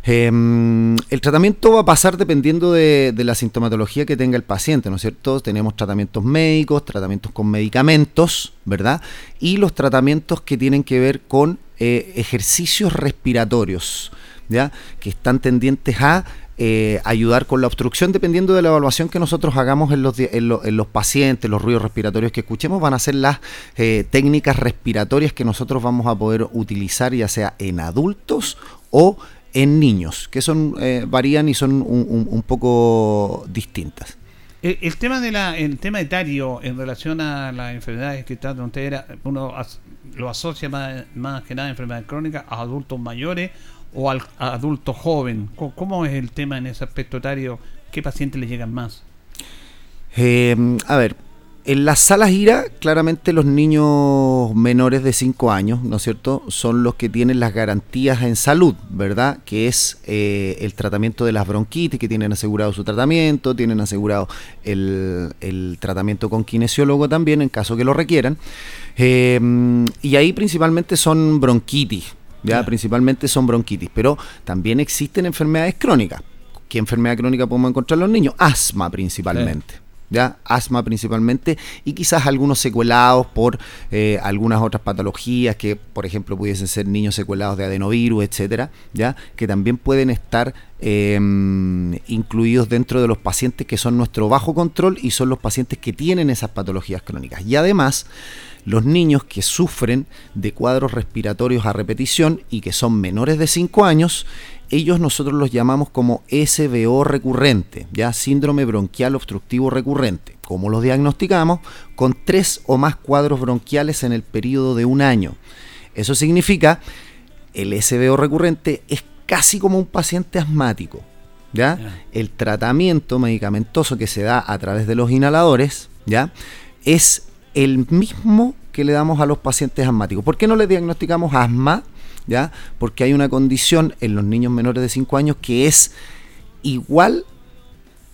Em, el tratamiento va a pasar dependiendo de, la sintomatología que tenga el paciente, ¿no es cierto? Tenemos tratamientos médicos, tratamientos con medicamentos, ¿verdad? Y los tratamientos que tienen que ver con eh, ejercicios respiratorios, ¿ya? Que están tendientes a eh, ayudar con la obstrucción dependiendo de la evaluación que nosotros hagamos en los, en, lo- en los pacientes, los ruidos respiratorios que escuchemos, van a ser las eh, técnicas respiratorias que nosotros vamos a poder utilizar ya sea en adultos o en niños, que son eh, varían y son un, un- poco distintas. El, el tema de la, el tema etario en relación a las enfermedades que tratan ustedes, uno as- lo asocia más, más que nada a enfermedades crónicas a adultos mayores o al adulto joven. ¿Cómo, es el tema en ese aspecto etario? ¿Qué pacientes le llegan más? Eh, a ver, en las salas IRA, claramente los niños menores de 5 años, ¿no es cierto?, son los que tienen las garantías en salud, ¿verdad? Que es eh, el tratamiento de las bronquitis, que tienen asegurado su tratamiento, tienen asegurado el, el tratamiento con kinesiólogo también, en caso que lo requieran. Eh, y ahí principalmente son bronquitis, ¿ya? Principalmente son bronquitis, pero también existen enfermedades crónicas. ¿Qué enfermedad crónica podemos encontrar en los niños? Asma principalmente. ¿ya? asma principalmente, y quizás algunos secuelados por eh, algunas otras patologías que, por ejemplo, pudiesen ser niños secuelados de adenovirus, etcétera, ¿ya? que también pueden estar eh, incluidos dentro de los pacientes que son nuestro bajo control y son los pacientes que tienen esas patologías crónicas. Y además, los niños que sufren de cuadros respiratorios a repetición y que son menores de 5 años, ellos nosotros los llamamos como SBO recurrente, ya síndrome bronquial obstructivo recurrente. ¿Cómo los diagnosticamos? Con tres o más cuadros bronquiales en el periodo de un año. Eso significa, el SBO recurrente es casi como un paciente asmático. ¿ya? El tratamiento medicamentoso que se da a través de los inhaladores ¿ya? es el mismo que le damos a los pacientes asmáticos. ¿Por qué no le diagnosticamos asma? ¿Ya? Porque hay una condición en los niños menores de 5 años que es igual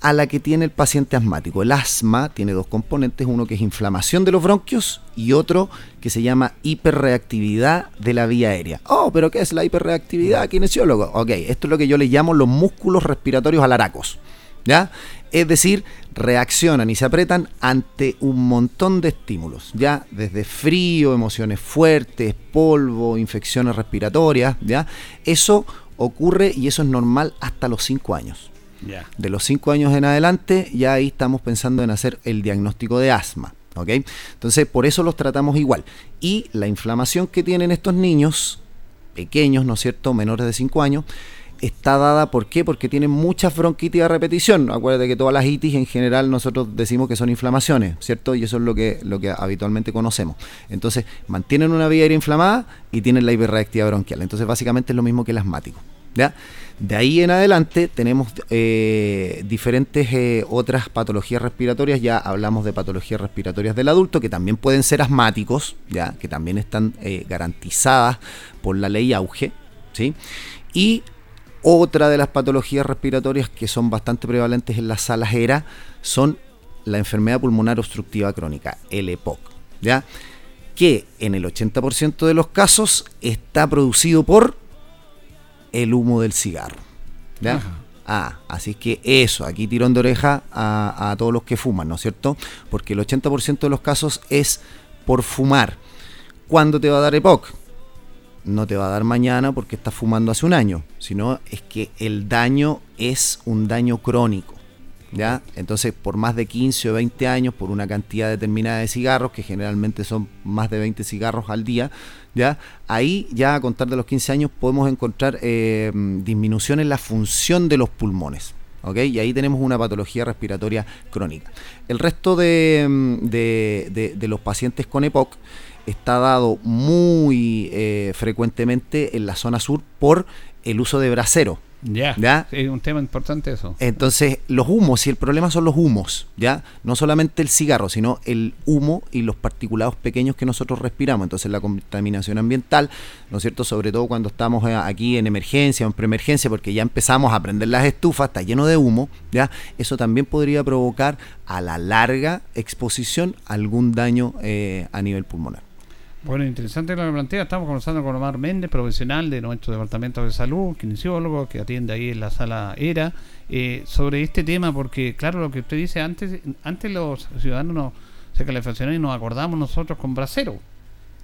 a la que tiene el paciente asmático. El asma tiene dos componentes, uno que es inflamación de los bronquios y otro que se llama hiperreactividad de la vía aérea. Oh, pero ¿qué es la hiperreactividad, kinesiólogo? Ok, esto es lo que yo le llamo los músculos respiratorios alaracos. ¿Ya? Es decir, reaccionan y se apretan ante un montón de estímulos, ya desde frío, emociones fuertes, polvo, infecciones respiratorias, ya. Eso ocurre y eso es normal hasta los 5 años. De los 5 años en adelante, ya ahí estamos pensando en hacer el diagnóstico de asma. ¿ok? Entonces, por eso los tratamos igual. Y la inflamación que tienen estos niños, pequeños, ¿no es cierto?, menores de 5 años, está dada, ¿por qué? Porque tienen muchas bronquitis a repetición. Acuérdate que todas las itis en general nosotros decimos que son inflamaciones, ¿cierto? Y eso es lo que, lo que habitualmente conocemos. Entonces, mantienen una vía aérea inflamada y tienen la hiperreactividad bronquial. Entonces, básicamente es lo mismo que el asmático. ¿ya? De ahí en adelante tenemos eh, diferentes eh, otras patologías respiratorias. Ya hablamos de patologías respiratorias del adulto que también pueden ser asmáticos, ya que también están eh, garantizadas por la ley auge, ¿sí? Y otra de las patologías respiratorias que son bastante prevalentes en las salas ERA son la enfermedad pulmonar obstructiva crónica, el EPOC, ¿ya? que en el 80% de los casos está producido por el humo del cigarro. ¿ya? Ah, así que eso, aquí tirón de oreja a, a todos los que fuman, ¿no es cierto? Porque el 80% de los casos es por fumar. ¿Cuándo te va a dar EPOC? No te va a dar mañana porque estás fumando hace un año, sino es que el daño es un daño crónico. ¿Ya? Entonces, por más de 15 o 20 años, por una cantidad determinada de cigarros, que generalmente son más de 20 cigarros al día, ¿ya? Ahí, ya a contar de los 15 años, podemos encontrar eh, disminución en la función de los pulmones. ¿Ok? Y ahí tenemos una patología respiratoria crónica. El resto de, de, de los pacientes con EPOC está dado muy eh, frecuentemente en la zona sur por el uso de brasero. Ya, es un tema importante eso. Entonces, los humos, y el problema son los humos, ¿ya? No solamente el cigarro, sino el humo y los particulados pequeños que nosotros respiramos. Entonces, la contaminación ambiental, ¿no es cierto? Sobre todo cuando estamos eh, aquí en emergencia o en preemergencia, porque ya empezamos a prender las estufas, está lleno de humo, ¿ya? Eso también podría provocar a la larga exposición algún daño eh, a nivel pulmonar. Bueno, interesante lo que plantea. Estamos conversando con Omar Méndez, profesional de nuestro departamento de salud, kinesiólogo, que atiende ahí en la sala ERA, eh, sobre este tema, porque claro, lo que usted dice, antes antes los ciudadanos se calefaccionaban y nos acordamos nosotros con brasero.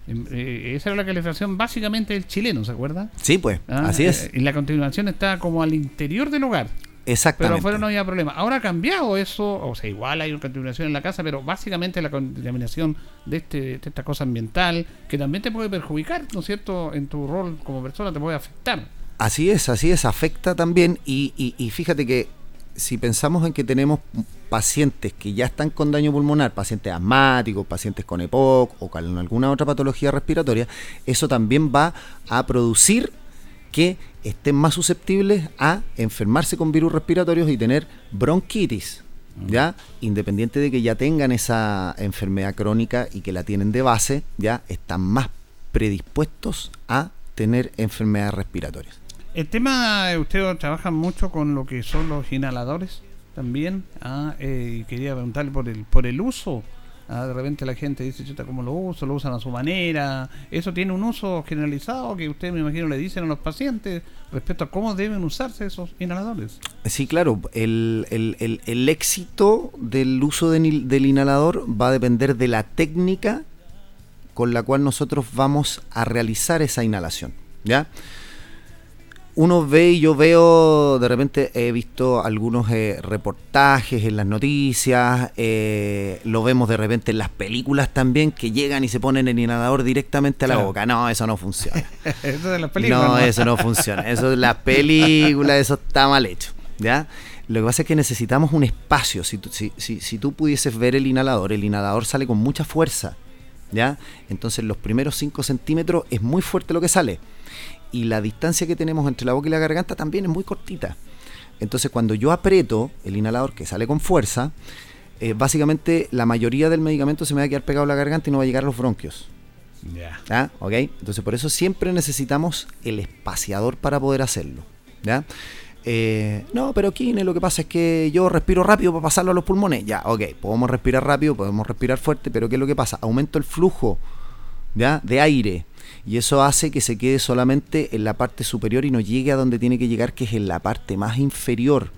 Em, eh, esa era la calefacción básicamente del chileno, ¿se acuerda? Sí, pues, ah, así es. y la continuación está como al interior del hogar. Exactamente. Pero afuera no había problema. Ahora ha cambiado eso, o sea, igual hay una contaminación en la casa, pero básicamente la contaminación de, este, de esta cosa ambiental, que también te puede perjudicar, ¿no es cierto? En tu rol como persona te puede afectar. Así es, así es, afecta también. Y, y, fíjate que si pensamos en que tenemos pacientes que ya están con daño pulmonar, pacientes asmáticos, pacientes con EPOC o con alguna otra patología respiratoria, eso también va a producir que estén más susceptibles a enfermarse con virus respiratorios y tener bronquitis. Mm. ¿Ya? Independiente de que ya tengan esa enfermedad crónica y que la tienen de base, ya están más predispuestos a tener enfermedades respiratorias. El tema, usted trabaja mucho con lo que son los inhaladores también. Ah, eh, quería preguntarle por el, por el uso Ah, de repente la gente dice, chuta, ¿cómo lo uso? Lo usan a su manera. Eso tiene un uso generalizado que ustedes, me imagino, le dicen a los pacientes respecto a cómo deben usarse esos inhaladores. Sí, claro, el, el- el- éxito del uso de del inhalador va a depender de la técnica con la cual nosotros vamos a realizar esa inhalación. ¿Ya? Uno ve y yo veo, de repente he visto algunos eh, reportajes en las noticias, eh, lo vemos de repente en las películas también, que llegan y se ponen el inhalador directamente a la Claro. boca. No, eso no funciona. Eso de las películas. No, eso no funciona. Eso es la película, eso está mal hecho. ¿Ya? Lo que pasa es que necesitamos un espacio. Si tú, si, si- si tú pudieses ver el inhalador, el inhalador sale con mucha fuerza. ¿Ya? Entonces los primeros 5 centímetros es muy fuerte lo que sale. Y la distancia que tenemos entre la boca y la garganta también es muy cortita. Entonces cuando yo aprieto el inhalador que sale con fuerza, eh, básicamente la mayoría del medicamento se me va a quedar pegado a la garganta y no va a llegar a los bronquios. Ya. ¿Ya? ¿Ok? Entonces por eso siempre necesitamos el espaciador para poder hacerlo. ¿Ya? Eh, no, pero Kine, lo que pasa es que yo respiro rápido para pasarlo a los pulmones. Ya, ok, podemos respirar rápido, podemos respirar fuerte, pero ¿qué es lo que pasa? Aumento el flujo ¿ya? de aire y eso hace que se quede solamente en la parte superior y no llegue a donde tiene que llegar, que es en la parte más inferior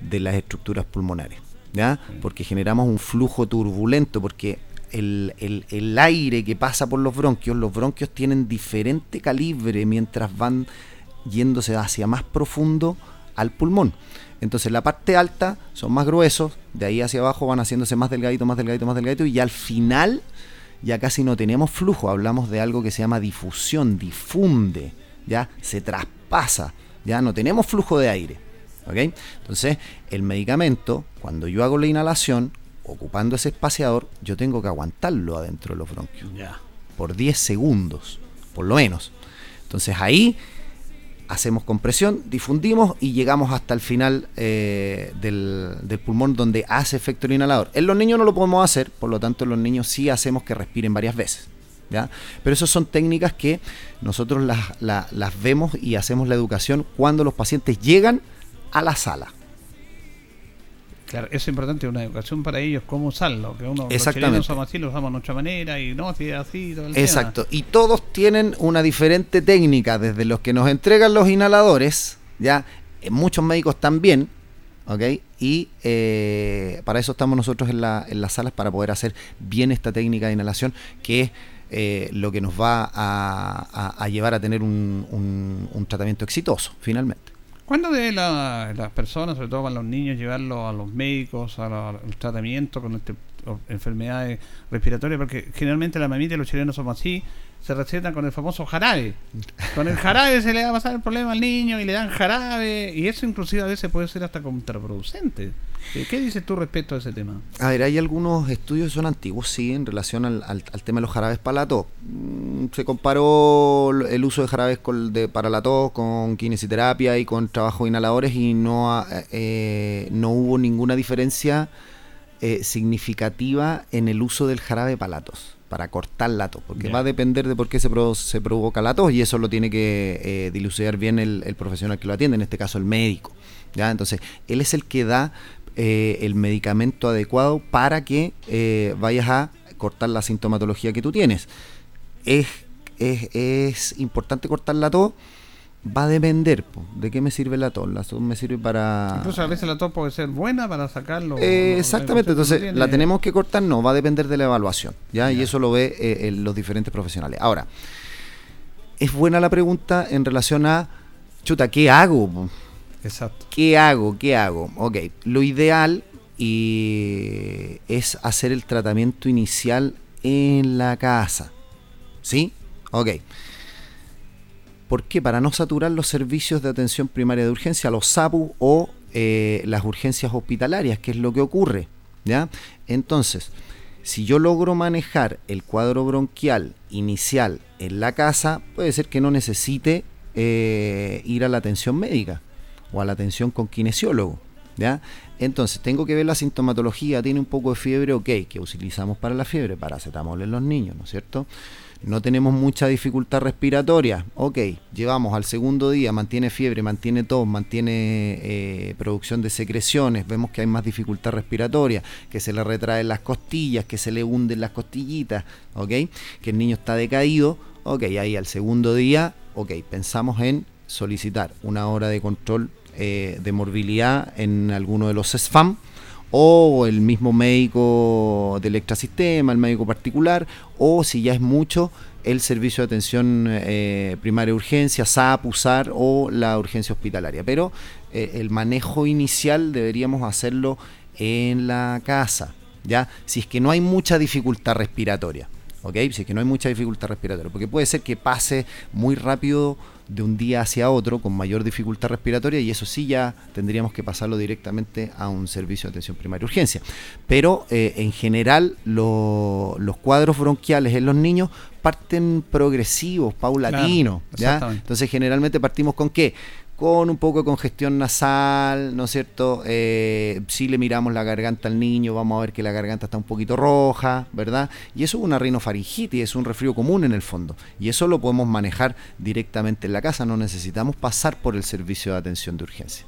de las estructuras pulmonares, ¿ya? Porque generamos un flujo turbulento, porque el, el- el aire que pasa por los bronquios, los bronquios tienen diferente calibre mientras van yéndose hacia más profundo al pulmón. Entonces la parte alta son más gruesos, de ahí hacia abajo van haciéndose más delgadito, más delgadito, más delgadito, y al final ya casi no tenemos flujo, hablamos de algo que se llama difusión, difunde, ya se traspasa, ya no tenemos flujo de aire. ¿ok? Entonces, el medicamento, cuando yo hago la inhalación, ocupando ese espaciador, yo tengo que aguantarlo adentro de los bronquios. Ya. Por 10 segundos, por lo menos. Entonces ahí hacemos compresión, difundimos y llegamos hasta el final eh, del, pulmón donde hace efecto el inhalador. En los niños no lo podemos hacer, por lo tanto en los niños sí hacemos que respiren varias veces. Pero esas son técnicas que nosotros las, la- las vemos y hacemos la educación cuando los pacientes llegan a la sala. Claro, es importante, una educación para ellos, cómo usarlo. Que uno, los Exactamente. chilenos somos así, lo usamos de nuestra manera y no, es así, todo el tema. Exacto. Y todos tienen una diferente técnica, desde los que nos entregan los inhaladores, ya, eh, muchos médicos también, ¿ok? Y eh, para eso estamos nosotros en, la- en las salas, para poder hacer bien esta técnica de inhalación, que es eh, lo que nos va a, a- a llevar a tener un, un- un tratamiento exitoso, finalmente. ¿Cuándo deben la- las personas, sobre todo para los niños, llevarlo a los médicos, a la- al tratamiento con este, o- enfermedades respiratorias? Porque generalmente la mamita y los chilenos somos así, se recetan con el famoso jarabe. Con el jarabe se le va a pasar el problema al niño y le dan jarabe, y eso inclusive a veces puede ser hasta contraproducente. ¿Qué dices tú respecto a ese tema? A ver, hay algunos estudios que son antiguos, sí, en relación al, al- tema de los jarabes para la tos. Mm, Se comparó el uso de jarabes para la tos con kinesiterapia y con trabajo de inhaladores y no, eh, no hubo ninguna diferencia eh, significativa en el uso del jarabe para la tos, para cortar la tos, porque va a depender de por qué se, pro- se provoca la tos y eso lo tiene que eh, dilucidar bien el, el profesional que lo atiende, en este caso el médico. ¿ya? Entonces, él es el que da eh, el medicamento adecuado para que eh, vayas a cortar la sintomatología que tú tienes. Es, es, es importante cortar la tos, va a depender po, de qué me sirve la tos. La tos me sirve para... Incluso a veces la tos puede ser buena para sacarlo. Eh, exactamente, entonces tiene- la tenemos que cortar, no, va a depender de la evaluación, ¿ya? Y eso lo ve eh, en los diferentes profesionales. Ahora, es buena la pregunta en relación a, chuta, ¿qué hago? po? Exacto. ¿Qué hago? ¿Qué hago? Ok, lo ideal y es hacer el tratamiento inicial en la casa. ¿Sí? Ok. ¿Por qué? Para no saturar los servicios de atención primaria de urgencia, los SAPU o eh, las urgencias hospitalarias, que es lo que ocurre. ¿Ya? Entonces, si yo logro manejar el cuadro bronquial inicial en la casa, puede ser que no necesite eh, ir a la atención médica o a la atención con kinesiólogo. ¿ya? Entonces, tengo que ver la sintomatología, tiene un poco de fiebre, ok, que utilizamos para la fiebre, paracetamol en los niños, ¿no es cierto? No tenemos mucha dificultad respiratoria, ok, llevamos al segundo día, mantiene fiebre, mantiene tos, mantiene eh, producción de secreciones, vemos que hay más dificultad respiratoria, que se le retraen las costillas, que se le hunden las costillitas, ok, que el niño está decaído, ok, ahí al segundo día, ok, pensamos en solicitar una hora de control eh, de morbilidad en alguno de los SFAM o el mismo médico del extrasistema, el médico particular, o si ya es mucho, el servicio de atención eh, primaria urgencia, SAP, USAR o la urgencia hospitalaria. Pero eh, el manejo inicial deberíamos hacerlo en la casa, ¿ya? Si es que no hay mucha dificultad respiratoria. ¿ok? Si es que no hay mucha dificultad respiratoria, porque puede ser que pase muy rápido de un día hacia otro con mayor dificultad respiratoria y eso sí ya tendríamos que pasarlo directamente a un servicio de atención primaria urgencia. Pero eh, en general los cuadros bronquiales en los niños parten progresivos, paulatinos. ¿ya? Entonces generalmente partimos con qué? Con un poco de congestión nasal, ¿no es cierto? Eh, si le miramos la garganta al niño, vamos a ver que la garganta está un poquito roja, ¿verdad? Y eso es una rinofaringitis, es un resfrío común en el fondo. Y eso lo podemos manejar directamente en la casa, no necesitamos pasar por el servicio de atención de urgencia.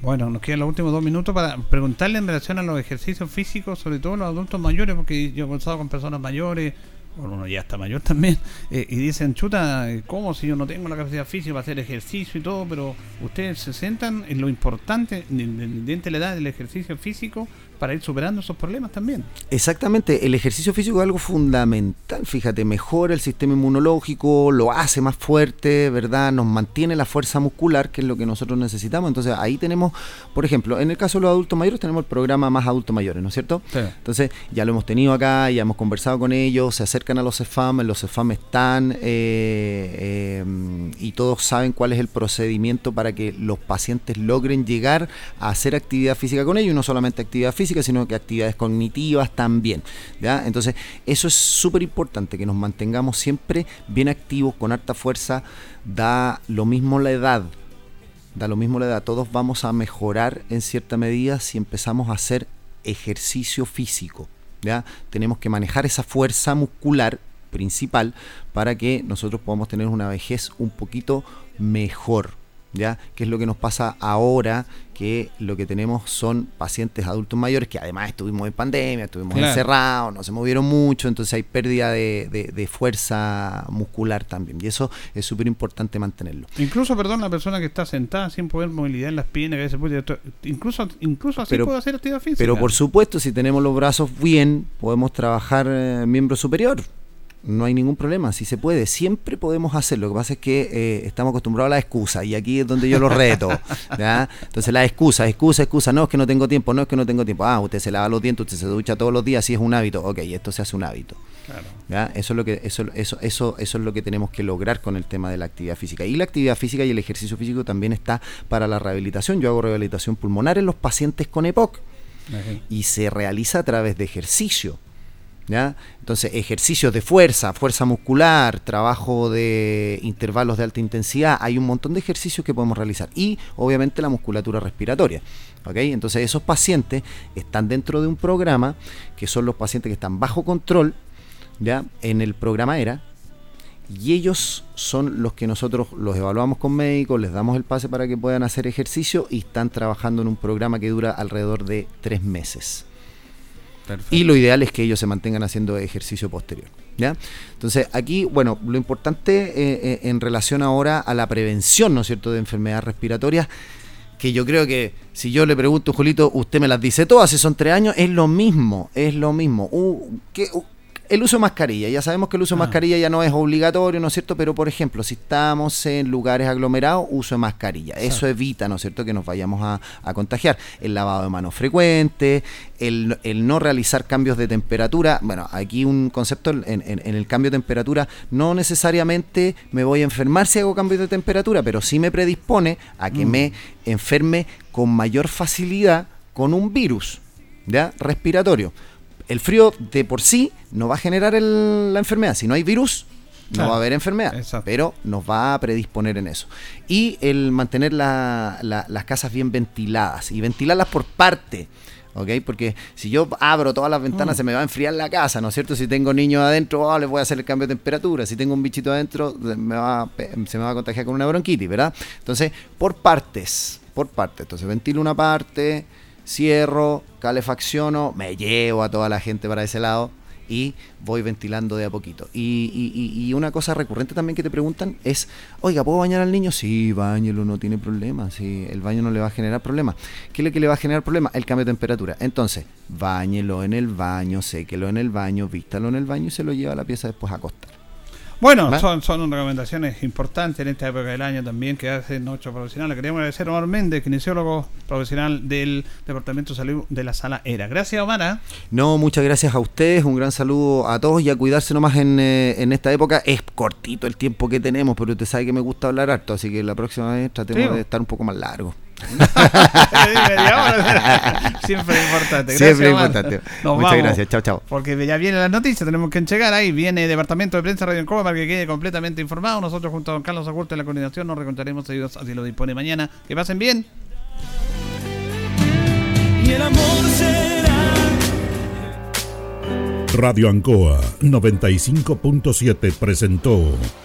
Bueno, nos quedan los últimos dos minutos para preguntarle en relación a los ejercicios físicos, sobre todo los adultos mayores, porque yo he conversado con personas mayores, uno ya está mayor también, eh, y dicen, chuta, ¿cómo si yo no tengo la capacidad física para hacer ejercicio y todo? Pero ustedes se centran en lo importante, independiente de la edad del ejercicio físico, para ir superando esos problemas también. Exactamente, el ejercicio físico es algo fundamental, fíjate, mejora el sistema inmunológico, lo hace más fuerte, ¿verdad? Nos mantiene la fuerza muscular, que es lo que nosotros necesitamos. Entonces ahí tenemos, por ejemplo, en el caso de los adultos mayores tenemos el programa Más Adultos Mayores, ¿no es cierto? Entonces ya lo hemos tenido acá, ya hemos conversado con ellos, se acercan a los CEFAM, los CEFAM están eh, eh, y todos saben cuál es el procedimiento para que los pacientes logren llegar a hacer actividad física con ellos, y no solamente actividad física, sino que actividades cognitivas también. ¿ya? Entonces, eso es súper importante, que nos mantengamos siempre bien activos, con harta fuerza. Da lo mismo la edad, da lo mismo la edad. Todos vamos a mejorar en cierta medida si empezamos a hacer ejercicio físico. ¿ya? Tenemos que manejar esa fuerza muscular principal para que nosotros podamos tener una vejez un poquito mejor. ¿Ya? ¿Qué es lo que nos pasa ahora? Que lo que tenemos son pacientes adultos mayores que además estuvimos en pandemia, estuvimos encerrados, no se movieron mucho, entonces hay pérdida de, fuerza muscular también. Y eso es súper importante mantenerlo. Incluso, perdón, la persona que está sentada sin poder movilidad en las piernas, que se puede, incluso, incluso así puede hacer actividad física. Pero por supuesto, si tenemos los brazos bien, podemos trabajar eh, miembro superior no hay ningún problema, si se puede, siempre podemos hacerlo. Lo que pasa es que eh, estamos acostumbrados a la excusa y aquí es donde yo lo reto. Entonces la excusa, excusa, excusa, no es que no tengo tiempo, no es que no tengo tiempo. Ah, usted se lava los dientes, usted se ducha todos los días, si es un hábito. Ok, esto se hace un hábito. Eso es lo que eso, eso, eso, eso es lo que tenemos que lograr con el tema de la actividad física. Y la actividad física y el ejercicio físico también está para la rehabilitación. Yo hago rehabilitación pulmonar en los pacientes con EPOC. Y se realiza a través de ejercicio. Entonces, ejercicios de fuerza, fuerza muscular, trabajo de intervalos de alta intensidad, hay un montón de ejercicios que podemos realizar y obviamente la musculatura respiratoria. Entonces, esos pacientes están dentro de un programa que son los pacientes que están bajo control, ¿ya? En el programa ERA, y ellos son los que nosotros los evaluamos con médicos, les damos el pase para que puedan hacer ejercicio y están trabajando en un programa que dura alrededor de tres meses. Y lo ideal es que ellos se mantengan haciendo ejercicio posterior. ¿ya? Entonces, aquí, bueno, lo importante eh, eh, en relación ahora a la prevención, ¿no es cierto?, de enfermedades respiratorias, que yo creo que si yo le pregunto, Julito, usted me las dice todas, si son tres años, es lo mismo, es lo mismo. Uh, ¿qué, el uso de mascarilla, ya sabemos que el uso de ah. mascarilla ya no es obligatorio, ¿no es cierto? Pero, por ejemplo, si estamos en lugares aglomerados, uso de mascarilla. Eso evita, ¿no es cierto?, que nos vayamos a, contagiar. El lavado de manos frecuente, el, no realizar cambios de temperatura. Bueno, aquí un concepto en, el cambio de temperatura, no necesariamente me voy a enfermar si hago cambios de temperatura, pero sí me predispone a que mm. me enferme con mayor facilidad con un virus, ¿ya? Respiratorio el frío de por sí no va a generar la enfermedad. Si no hay virus, no va a haber enfermedad, pero nos va a predisponer en eso. Y el mantener las casas bien ventiladas y ventilarlas por parte. ¿ok? Porque si yo abro todas las ventanas Mm. se me va a enfriar la casa, ¿no es cierto? Si tengo niños adentro, oh, les voy a hacer el cambio de temperatura. Si tengo un bichito adentro, me va se me va a contagiar con una bronquitis, ¿verdad? Entonces, por partes, por partes. Entonces, ventilo una parte, cierro, calefacciono, me llevo a toda la gente para ese lado y voy ventilando de a poquito. Y, y- una cosa recurrente también que te preguntan es, oiga, ¿puedo bañar al niño? Sí, bañelo, no tiene problema. Sí, el baño no le va a generar problema. ¿Qué es lo que le va a generar problema? El cambio de temperatura. Entonces, bañelo en el baño, séquelo en el baño, vístalo en el baño y se lo lleva a la pieza después a acostar. Bueno, son, son recomendaciones importantes en esta época del año también que hacen nuestros profesionales. Queríamos agradecer a Omar Méndez, kinesiólogo profesional del Departamento de Salud de la Sala ERA. Gracias, Omar. ¿ah? No, muchas gracias a ustedes, un gran saludo a todos y a cuidarse nomás en, eh, en esta época. Es cortito el tiempo que tenemos, pero usted sabe que me gusta hablar harto, así que la próxima vez tratemos Sí. de estar un poco más largo. Siempre es importante. Siempre es Omar. importante. Nos Muchas vamos, gracias. Chao, chao. Porque ya viene la noticia, tenemos que entregar ahí. Viene Departamento de Prensa Radio Encoba para que quede completamente informado. Nosotros, junto a don Carlos Agurto en la coordinación, nos reencontraremos si Dios así lo dispone mañana. Que pasen bien. Y el amor será. Radio Ancoa 95.7 presentó